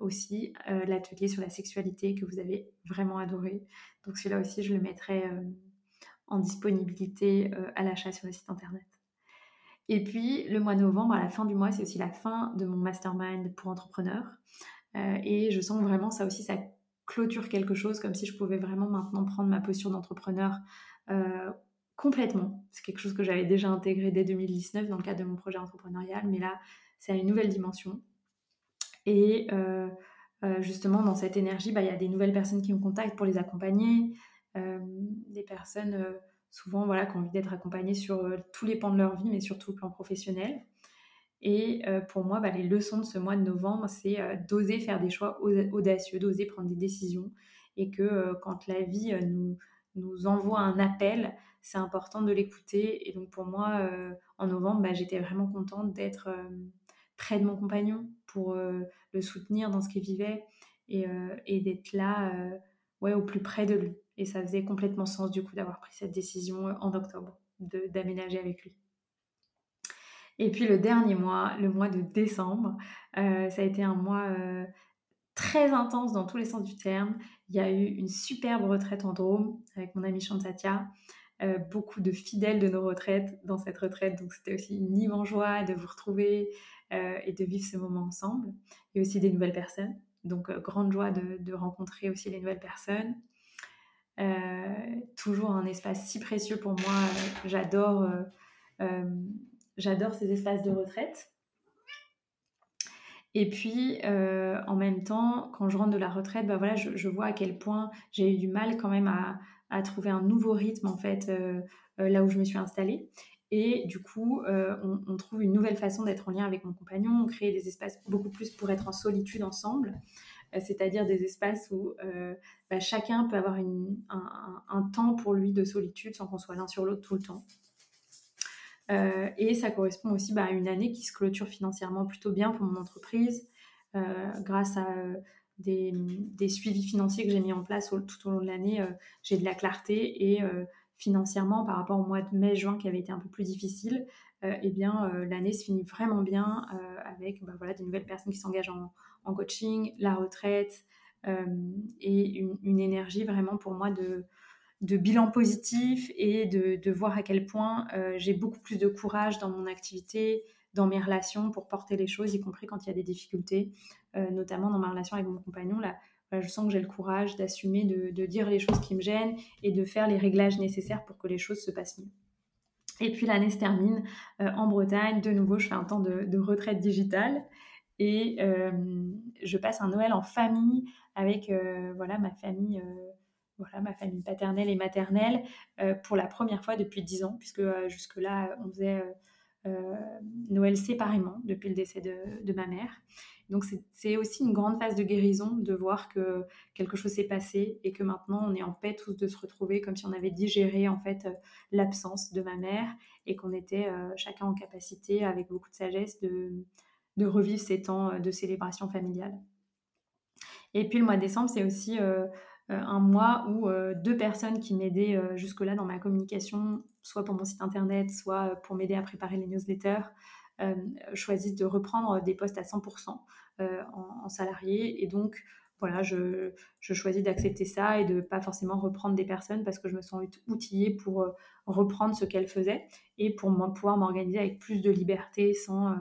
aussi l'atelier sur la sexualité que vous avez vraiment adoré. Donc celui-là aussi, je le mettrai en disponibilité à l'achat sur le site internet. Et puis, le mois de novembre, à la fin du mois, c'est aussi la fin de mon mastermind pour entrepreneurs. Euh, et je sens vraiment ça aussi, ça clôture quelque chose, comme si je pouvais vraiment maintenant prendre ma posture d'entrepreneur euh, complètement. C'est quelque chose que j'avais déjà intégré dès 2019 dans le cadre de mon projet entrepreneurial, mais là, c'est à une nouvelle dimension. Et euh, justement, dans cette énergie, bah, il y a des nouvelles personnes qui me contactent pour les accompagner, des personnes souvent voilà, qui ont envie d'être accompagnés sur euh, tous les pans de leur vie, mais surtout le plan professionnel. Et euh, pour moi, bah, les leçons de ce mois de novembre, c'est euh, d'oser faire des choix audacieux, d'oser prendre des décisions. Et que quand la vie nous, nous envoie un appel, c'est important de l'écouter. Et donc pour moi, en novembre, bah, j'étais vraiment contente d'être près de mon compagnon pour le soutenir dans ce qu'il vivait et, et d'être là ouais, au plus près de lui. Et ça faisait complètement sens du coup d'avoir pris cette décision euh, en octobre, d'aménager avec lui. Et puis le dernier mois, le mois de décembre, euh, ça a été un mois euh, très intense dans tous les sens du terme. Il y a eu une superbe retraite en Drôme avec mon amie Chantatia. beaucoup de fidèles de nos retraites dans cette retraite. Donc c'était aussi une immense joie de vous retrouver et de vivre ce moment ensemble. Et aussi des nouvelles personnes. Donc grande joie de, de, rencontrer aussi les nouvelles personnes. Euh, toujours un espace si précieux pour moi. J'adore, euh, euh, j'adore ces espaces de retraite. Et puis, en même temps, quand je rentre de la retraite, bah voilà, je, vois à quel point j'ai eu du mal quand même à, trouver un nouveau rythme, en fait, là où je me suis installée. Et du coup, on, trouve une nouvelle façon d'être en lien avec mon compagnon. On crée des espaces beaucoup plus pour être en solitude ensemble. Euh, c'est-à-dire des espaces où euh, bah, chacun peut avoir un, temps pour lui de solitude sans qu'on soit l'un sur l'autre tout le temps. Euh, et ça correspond aussi bah, à une année qui se clôture financièrement plutôt bien pour mon entreprise, grâce à des, suivis financiers que j'ai mis en place tout au long de l'année. j'ai de la clarté et financièrement par rapport au mois de mai-juin qui avait été un peu plus difficile, eh bien l'année se finit vraiment bien avec bah, voilà, des nouvelles personnes qui s'engagent en, coaching, la retraite euh, et une, énergie vraiment pour moi de, de bilan positif et de, voir à quel point euh, j'ai beaucoup plus de courage dans mon activité, dans mes relations pour porter les choses, y compris quand il y a des difficultés, euh, notamment dans ma relation avec mon compagnon. Là, je sens que j'ai le courage d'assumer, de, dire les choses qui me gênent et de faire les réglages nécessaires pour que les choses se passent mieux. Et puis l'année se termine en Bretagne. De nouveau, je fais un temps de, de retraite digitale et euh, je passe un Noël en famille avec voilà ma famille voilà, ma famille paternelle et maternelle pour la première fois depuis dix ans, puisque jusque-là, on faisait Noël séparément depuis le décès de ma mère. Donc c'est aussi une grande phase de guérison de voir que quelque chose s'est passé et que maintenant on est en paix tous de se retrouver comme si on avait digéré en fait euh, l'absence de ma mère et qu'on était euh, chacun en capacité avec beaucoup de sagesse de, de revivre ces temps euh, de célébration familiale. Et puis le mois de décembre, c'est aussi un mois où deux personnes qui m'aidaient jusque-là dans ma communication, soit pour mon site internet, soit pour m'aider à préparer les newsletters, choisissent de reprendre des postes à 100%. Euh, en, salarié. Et donc, voilà, je, choisis d'accepter ça et de pas forcément reprendre des personnes parce que je me sens outillée pour euh, reprendre ce qu'elles faisaient et pour pouvoir m'organiser avec plus de liberté sans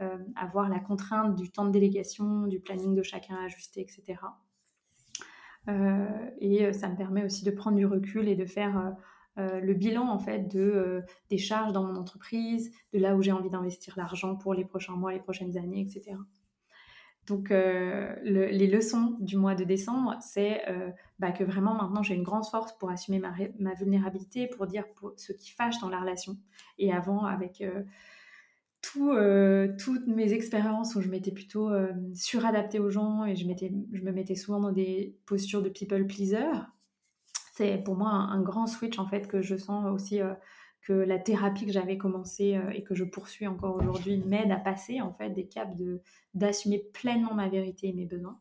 euh, avoir la contrainte du temps de délégation, du planning de chacun ajusté, etc. et ça me permet aussi de prendre du recul et de faire le bilan en fait de des charges dans mon entreprise, de là où j'ai envie d'investir l'argent pour les prochains mois, les prochaines années, etc. Donc, euh, les leçons du mois de décembre, c'est euh, bah, que vraiment maintenant j'ai une grande force pour assumer ma, vulnérabilité, pour dire ce qui fâche dans la relation. Et avant, avec euh, toutes mes expériences où je m'étais plutôt suradaptée aux gens et je, me mettais souvent dans des postures de people pleaser, c'est pour moi un, grand switch en fait que je sens aussi que la thérapie que j'avais commencé euh, et que je poursuis encore aujourd'hui m'aide à passer en fait des caps de d'assumer pleinement ma vérité et mes besoins.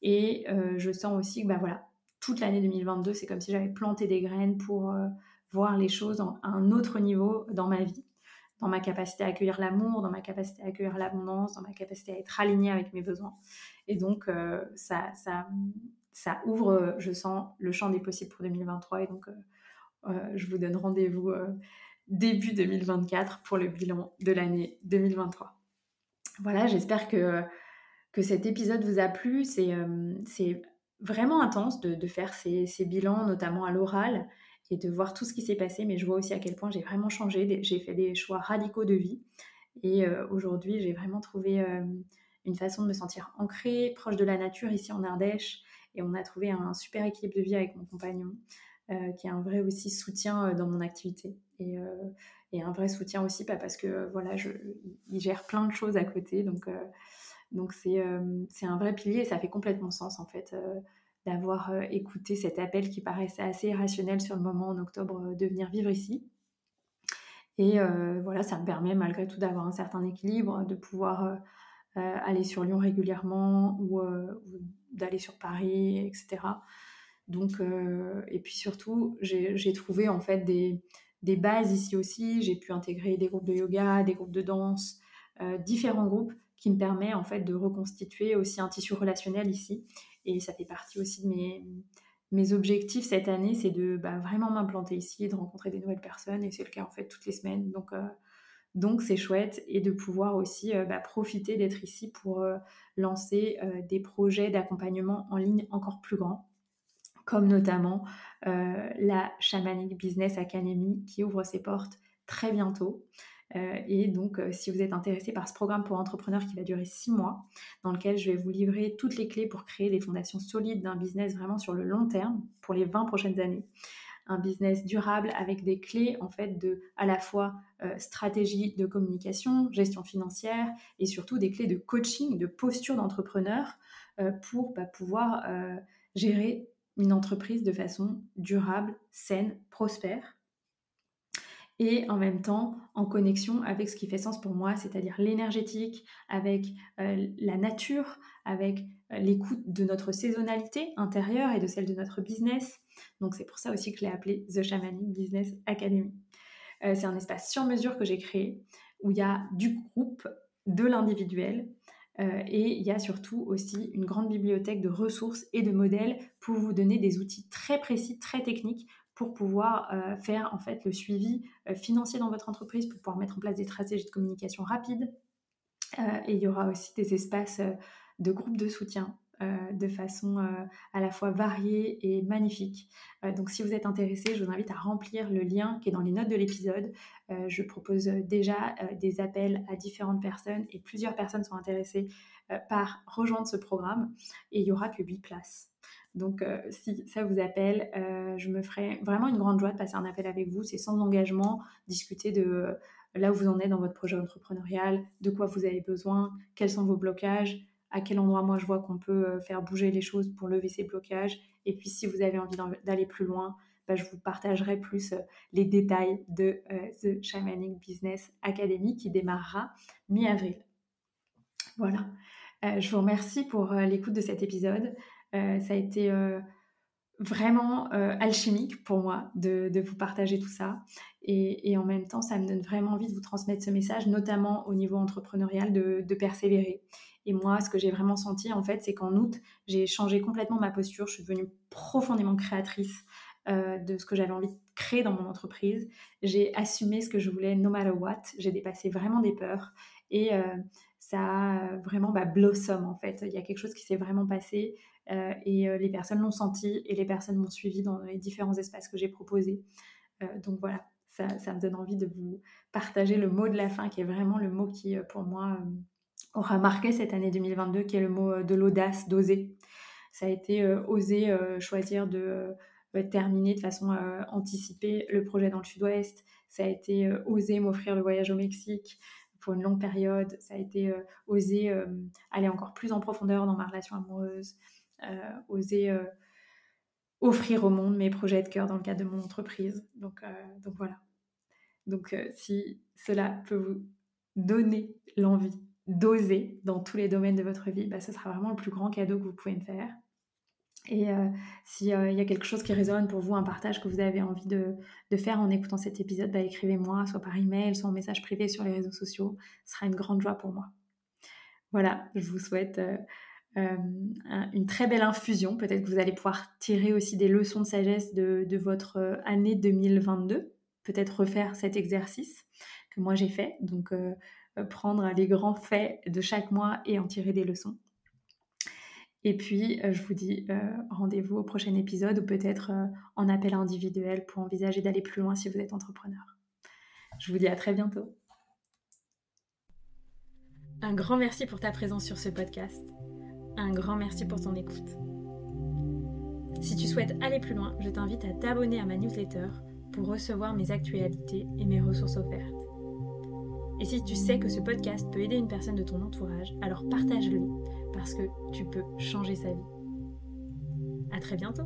Et euh, je sens aussi que bah voilà, toute l'année 2022, c'est comme si j'avais planté des graines pour euh, voir les choses à un autre niveau dans ma vie, dans ma capacité à accueillir l'amour, dans ma capacité à accueillir l'abondance, dans ma capacité à être alignée avec mes besoins. Et donc ça, ça, ça ouvre, je sens, le champ des possibles pour 2023 et donc euh, je vous donne rendez-vous euh, début 2024 pour le bilan de l'année 2023. Voilà, j'espère que, que cet épisode vous a plu. C'est euh, vraiment intense de, faire ces, bilans, notamment à l'oral, et de voir tout ce qui s'est passé. Mais je vois aussi à quel point j'ai vraiment changé. J'ai fait des choix radicaux de vie. Et aujourd'hui, j'ai vraiment trouvé une façon de me sentir ancrée, proche de la nature ici en Ardèche. Et on a trouvé un super équilibre de vie avec mon compagnon. Euh, qui est un vrai aussi soutien euh, dans mon activité. Et, euh, un vrai soutien aussi, parce que voilà, il gère plein de choses à côté. Donc, donc c'est, c'est un vrai pilier et ça fait complètement sens en fait d'avoir écouté cet appel qui paraissait assez irrationnel sur le moment en octobre de venir vivre ici. Et voilà, ça me permet malgré tout d'avoir un certain équilibre, de pouvoir aller sur Lyon régulièrement ou, d'aller sur Paris, etc. Donc, euh, et puis surtout, j'ai trouvé en fait des, bases ici aussi. J'ai pu intégrer des groupes de yoga, des groupes de danse, euh, différents groupes qui me permettent en fait de reconstituer aussi un tissu relationnel ici. Et ça fait partie aussi de mes, objectifs cette année, c'est de bah, vraiment m'implanter ici, de rencontrer des nouvelles personnes. Et c'est le cas en fait toutes les semaines. Donc, euh, c'est chouette et de pouvoir aussi bah, profiter d'être ici pour lancer des projets d'accompagnement en ligne encore plus grands comme notamment euh, la Shamanic Business Academy qui ouvre ses portes très bientôt. Euh, et donc, euh, si vous êtes intéressé par ce programme pour entrepreneurs qui va durer six mois, dans lequel je vais vous livrer toutes les clés pour créer des fondations solides d'un business vraiment sur le long terme, pour les 20 prochaines années. Un business durable avec des clés en fait de à la fois stratégie de communication, gestion financière et surtout des clés de coaching, de posture d'entrepreneur pour bah, pouvoir gérer une entreprise de façon durable, saine, prospère et en même temps en connexion avec ce qui fait sens pour moi, c'est-à-dire l'énergétique, avec euh, la nature, avec euh, l'écoute de notre saisonnalité intérieure et de celle de notre business. Donc c'est pour ça aussi que je l'ai appelé The Shamanic Business Academy. Euh, c'est un espace sur mesure que j'ai créé où il y a du groupe, de l'individuel, et il y a surtout aussi une grande bibliothèque de ressources et de modèles pour vous donner des outils très précis, très techniques pour pouvoir euh, faire en fait le suivi euh, financier dans votre entreprise, pour pouvoir mettre en place des stratégies de communication rapides. et il y aura aussi des espaces de groupes de soutien de façon à la fois variée et magnifique. donc si vous êtes intéressé, je vous invite à remplir le lien qui est dans les notes de l'épisode. je propose déjà des appels à différentes personnes et plusieurs personnes sont intéressées par rejoindre ce programme et il n'y aura que 8 places. Donc, si ça vous appelle, je me ferai vraiment une grande joie de passer un appel avec vous. C'est sans engagement, discuter de là où vous en êtes dans votre projet entrepreneurial, de quoi vous avez besoin, quels sont vos blocages, à quel endroit moi je vois qu'on peut euh, faire bouger les choses pour lever ces blocages. Et puis si vous avez envie d'aller plus loin, bah, je vous partagerai plus euh, les détails de euh, The Shamanic Business Academy qui démarrera mi-avril. Voilà. je vous remercie pour l'écoute de cet épisode. Ça a été vraiment euh, alchimique pour moi de, vous partager tout ça. Et, en même temps, ça me donne vraiment envie de vous transmettre ce message, notamment au niveau entrepreneurial, de, persévérer. Et moi, ce que j'ai vraiment senti, en fait, c'est qu'en août, j'ai changé complètement ma posture. Je suis devenue profondément créatrice euh, de ce que j'avais envie de créer dans mon entreprise. J'ai assumé ce que je voulais, no matter what. J'ai dépassé vraiment des peurs. Et euh, ça a vraiment bah, blossom, en fait. Il y a quelque chose qui s'est vraiment passé. Euh, et euh, les personnes l'ont senti et les personnes m'ont suivi dans les différents espaces que j'ai proposés. Euh, donc voilà, ça, me donne envie de vous partager le mot de la fin qui est vraiment le mot qui, pour moi, aura marqué cette année 2022, qui est le mot de l'audace, d'oser. Ça a été oser choisir de terminer de façon anticipée le projet dans le sud-ouest. Ça a été oser m'offrir le voyage au Mexique pour une longue période. Ça a été oser aller encore plus en profondeur dans ma relation amoureuse. Euh, oser euh, offrir au monde mes projets de cœur dans le cadre de mon entreprise. Donc, euh, donc voilà. Donc si cela peut vous donner l'envie d'oser dans tous les domaines de votre vie, bah, ce sera vraiment le plus grand cadeau que vous pouvez me faire. Et s'il y a quelque chose qui résonne pour vous, un partage que vous avez envie de, de faire en écoutant cet épisode, bah, écrivez-moi, soit par email, soit en message privé sur les réseaux sociaux. Ce sera une grande joie pour moi. Voilà, je vous souhaite euh, une très belle infusion. Peut-être que vous allez pouvoir tirer aussi des leçons de sagesse de, votre euh, année 2022. Peut-être refaire cet exercice que moi j'ai fait. Donc, euh, prendre les grands faits de chaque mois et en tirer des leçons. Et puis, je vous dis rendez-vous au prochain épisode ou peut-être en appel individuel pour envisager d'aller plus loin si vous êtes entrepreneur. Je vous dis à très bientôt. Un grand merci pour ta présence sur ce podcast un grand merci pour ton écoute. Si tu souhaites aller plus loin, je t'invite à t'abonner à ma newsletter pour recevoir mes actualités et mes ressources offertes. Et si tu sais que ce podcast peut aider une personne de ton entourage, alors partage-le parce que tu peux changer sa vie. À très bientôt!